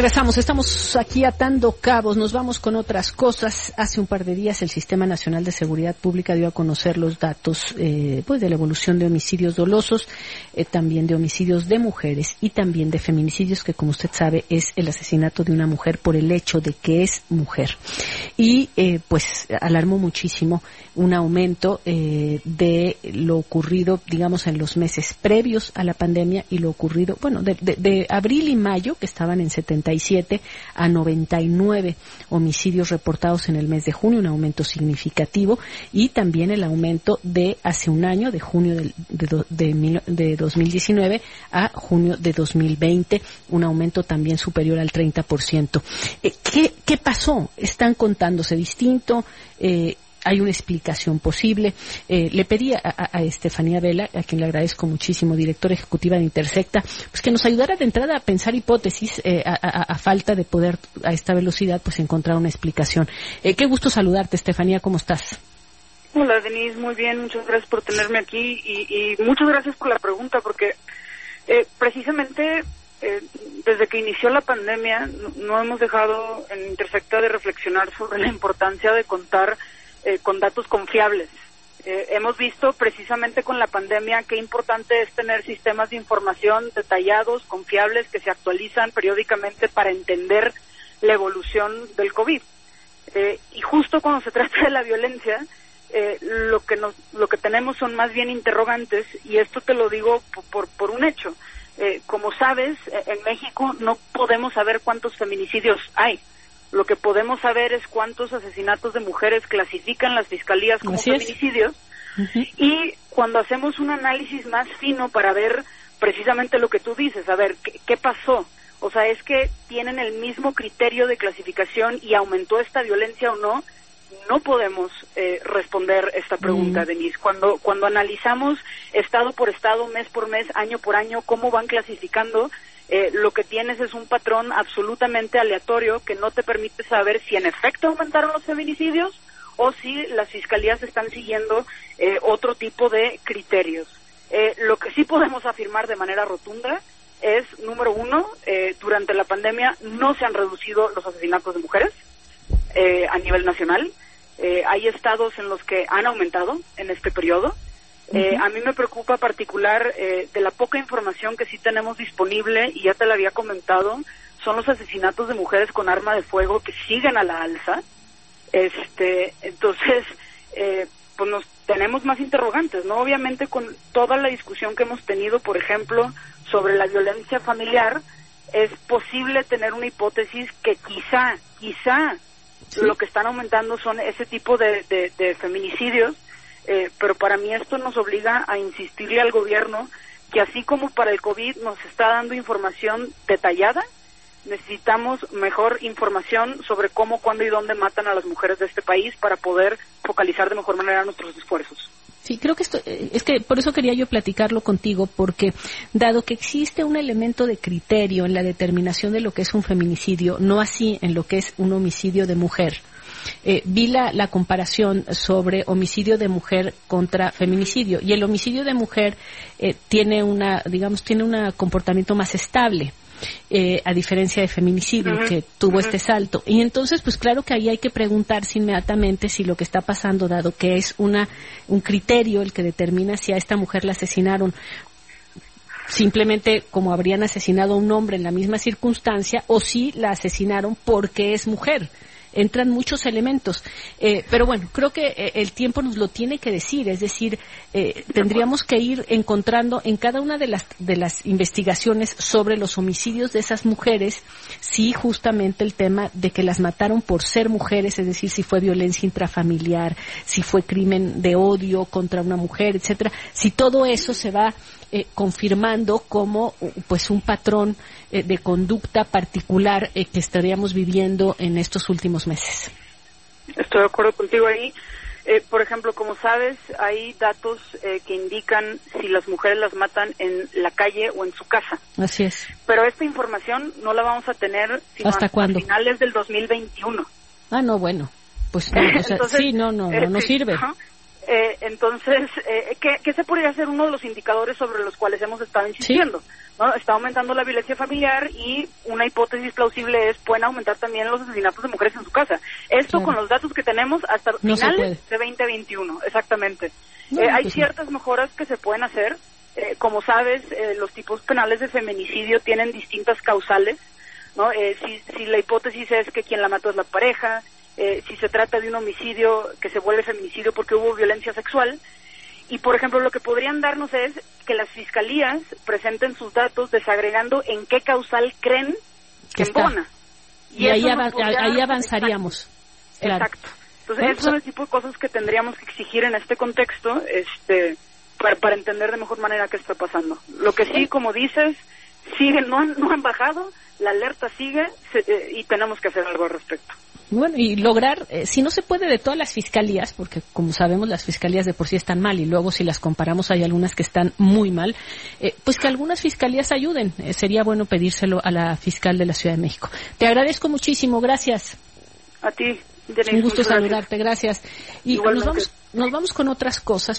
Regresamos, estamos aquí atando cabos, nos vamos con otras cosas. Hace un par de días el Sistema Nacional de Seguridad Pública dio a conocer los datos eh, pues de la evolución de homicidios dolosos, eh, también de homicidios de mujeres y también de feminicidios, que como usted sabe es el asesinato de una mujer por el hecho de que es mujer. Y eh, pues alarmó muchísimo un aumento de lo ocurrido, digamos, en los meses previos a la pandemia y lo ocurrido, bueno, de, de, abril y mayo, que estaban en 77 a 99 homicidios reportados en el mes de junio, un aumento significativo, y también el aumento de hace un año, de junio de, de, de 2019 a junio de 2020, un aumento también superior al 30%. Eh, ¿qué, ¿Qué pasó? ¿Están contándose distinto? Eh, hay una explicación posible. Eh, le pedí a, a, Estefanía Vela, a quien le agradezco muchísimo, directora ejecutiva de Intersecta, pues que nos ayudara de entrada a pensar hipótesis, eh, a, a, falta de poder a esta velocidad, pues encontrar una explicación. Eh, qué gusto saludarte, Estefanía, ¿cómo estás? Hola, Denise, muy bien, muchas gracias por tenerme aquí y, y muchas gracias por la pregunta, porque eh, precisamente eh, desde que inició la pandemia no, no hemos dejado en Intersecta de reflexionar sobre la importancia de contar eh, con datos confiables. Eh, hemos visto precisamente con la pandemia qué importante es tener sistemas de información detallados, confiables, que se actualizan periódicamente para entender la evolución del COVID. Eh, y justo cuando se trata de la violencia, eh, lo que nos, lo que tenemos son más bien interrogantes y esto te lo digo por, por, un hecho. Eh, como sabes, en México no podemos saber cuántos feminicidios hay lo que podemos saber es cuántos asesinatos de mujeres clasifican las fiscalías como Así feminicidios uh -huh. y cuando hacemos un análisis más fino para ver precisamente lo que tú dices, a ver, ¿qué, qué pasó? O sea, es que tienen el mismo criterio de clasificación y aumentó esta violencia o no, no podemos eh, responder esta pregunta, mm. Denise. Cuando, cuando analizamos estado por estado, mes por mes, año por año, cómo van clasificando, eh, lo que tienes es un patrón absolutamente aleatorio que no te permite saber si en efecto aumentaron los feminicidios o si las fiscalías están siguiendo eh, otro tipo de criterios. Eh, lo que sí podemos afirmar de manera rotunda es, número uno, eh, durante la pandemia no se han reducido los asesinatos de mujeres eh, a nivel nacional. Eh, hay estados en los que han aumentado en este periodo. Eh, a mí me preocupa particular eh, de la poca información que sí tenemos disponible, y ya te lo había comentado, son los asesinatos de mujeres con arma de fuego que siguen a la alza. Este, entonces, eh, pues nos tenemos más interrogantes, ¿no? Obviamente con toda la discusión que hemos tenido, por ejemplo, sobre la violencia familiar, es posible tener una hipótesis que quizá, quizá ¿Sí? lo que están aumentando son ese tipo de, de, de feminicidios eh, pero para mí esto nos obliga a insistirle al gobierno que así como para el COVID nos está dando información detallada, necesitamos mejor información sobre cómo, cuándo y dónde matan a las mujeres de este país para poder focalizar de mejor manera nuestros esfuerzos. Sí, creo que esto, eh, es que por eso quería yo platicarlo contigo, porque dado que existe un elemento de criterio en la determinación de lo que es un feminicidio, no así en lo que es un homicidio de mujer, eh, vi la, la, comparación sobre homicidio de mujer contra feminicidio y el homicidio de mujer eh, tiene una, digamos, tiene un comportamiento más estable. Eh, a diferencia de feminicidio uh -huh. que tuvo uh -huh. este salto. Y entonces, pues claro que ahí hay que preguntarse inmediatamente si lo que está pasando, dado que es una, un criterio el que determina si a esta mujer la asesinaron simplemente como habrían asesinado a un hombre en la misma circunstancia o si la asesinaron porque es mujer entran muchos elementos. Eh, pero bueno, creo que eh, el tiempo nos lo tiene que decir, es decir, eh, tendríamos que ir encontrando en cada una de las, de las investigaciones sobre los homicidios de esas mujeres, si justamente el tema de que las mataron por ser mujeres, es decir, si fue violencia intrafamiliar, si fue crimen de odio contra una mujer, etcétera, si todo eso se va eh, confirmando como pues un patrón eh, de conducta particular que estaríamos viviendo en estos últimos meses. Estoy de acuerdo contigo ahí. Eh, por ejemplo, como sabes, hay datos eh, que indican si las mujeres las matan en la calle o en su casa. Así es. Pero esta información no la vamos a tener sino ¿Hasta cuándo? finales del 2021. Ah, no, bueno. Pues no, o sea, Entonces, sí, no, no, no, no sirve. Uh -huh. Eh, entonces, eh, ¿qué, se podría ser uno de los indicadores sobre los cuales hemos estado insistiendo? ¿No? Está aumentando la violencia familiar y una hipótesis plausible es pueden aumentar también los asesinatos de mujeres en su casa. Esto con los datos que tenemos hasta finales de 2021, exactamente. eh, hay pues ciertas mejoras que se pueden hacer. Eh, como sabes, eh, los tipos penales de feminicidio tienen distintas causales. ¿no? Eh, si, si la hipótesis es que quien la mató es la pareja, eh, si se trata de un homicidio que se vuelve feminicidio porque hubo violencia sexual. Y, por ejemplo, lo que podrían darnos es que las fiscalías presenten sus datos desagregando en qué causal creen que embona. Y, ahí, ahí, avanzaríamos. Exacto. Entonces, esos son el tipo de cosas que tendríamos que exigir en este contexto este, para, para entender de mejor manera qué está pasando. Lo que sí, como dices, sigue, no, no han bajado, la alerta sigue eh, y tenemos que hacer algo al respecto. Bueno, y lograr, eh, si no se puede de todas las fiscalías, porque como sabemos las fiscalías de por sí están mal y luego si las comparamos hay algunas que están muy mal, eh, pues que algunas fiscalías ayuden. Eh, sería bueno pedírselo a la fiscal de la Ciudad de México. Te agradezco muchísimo, gracias. A ti. Un gusto saludarte, gracias. Y nos vamos, nos vamos con otras cosas.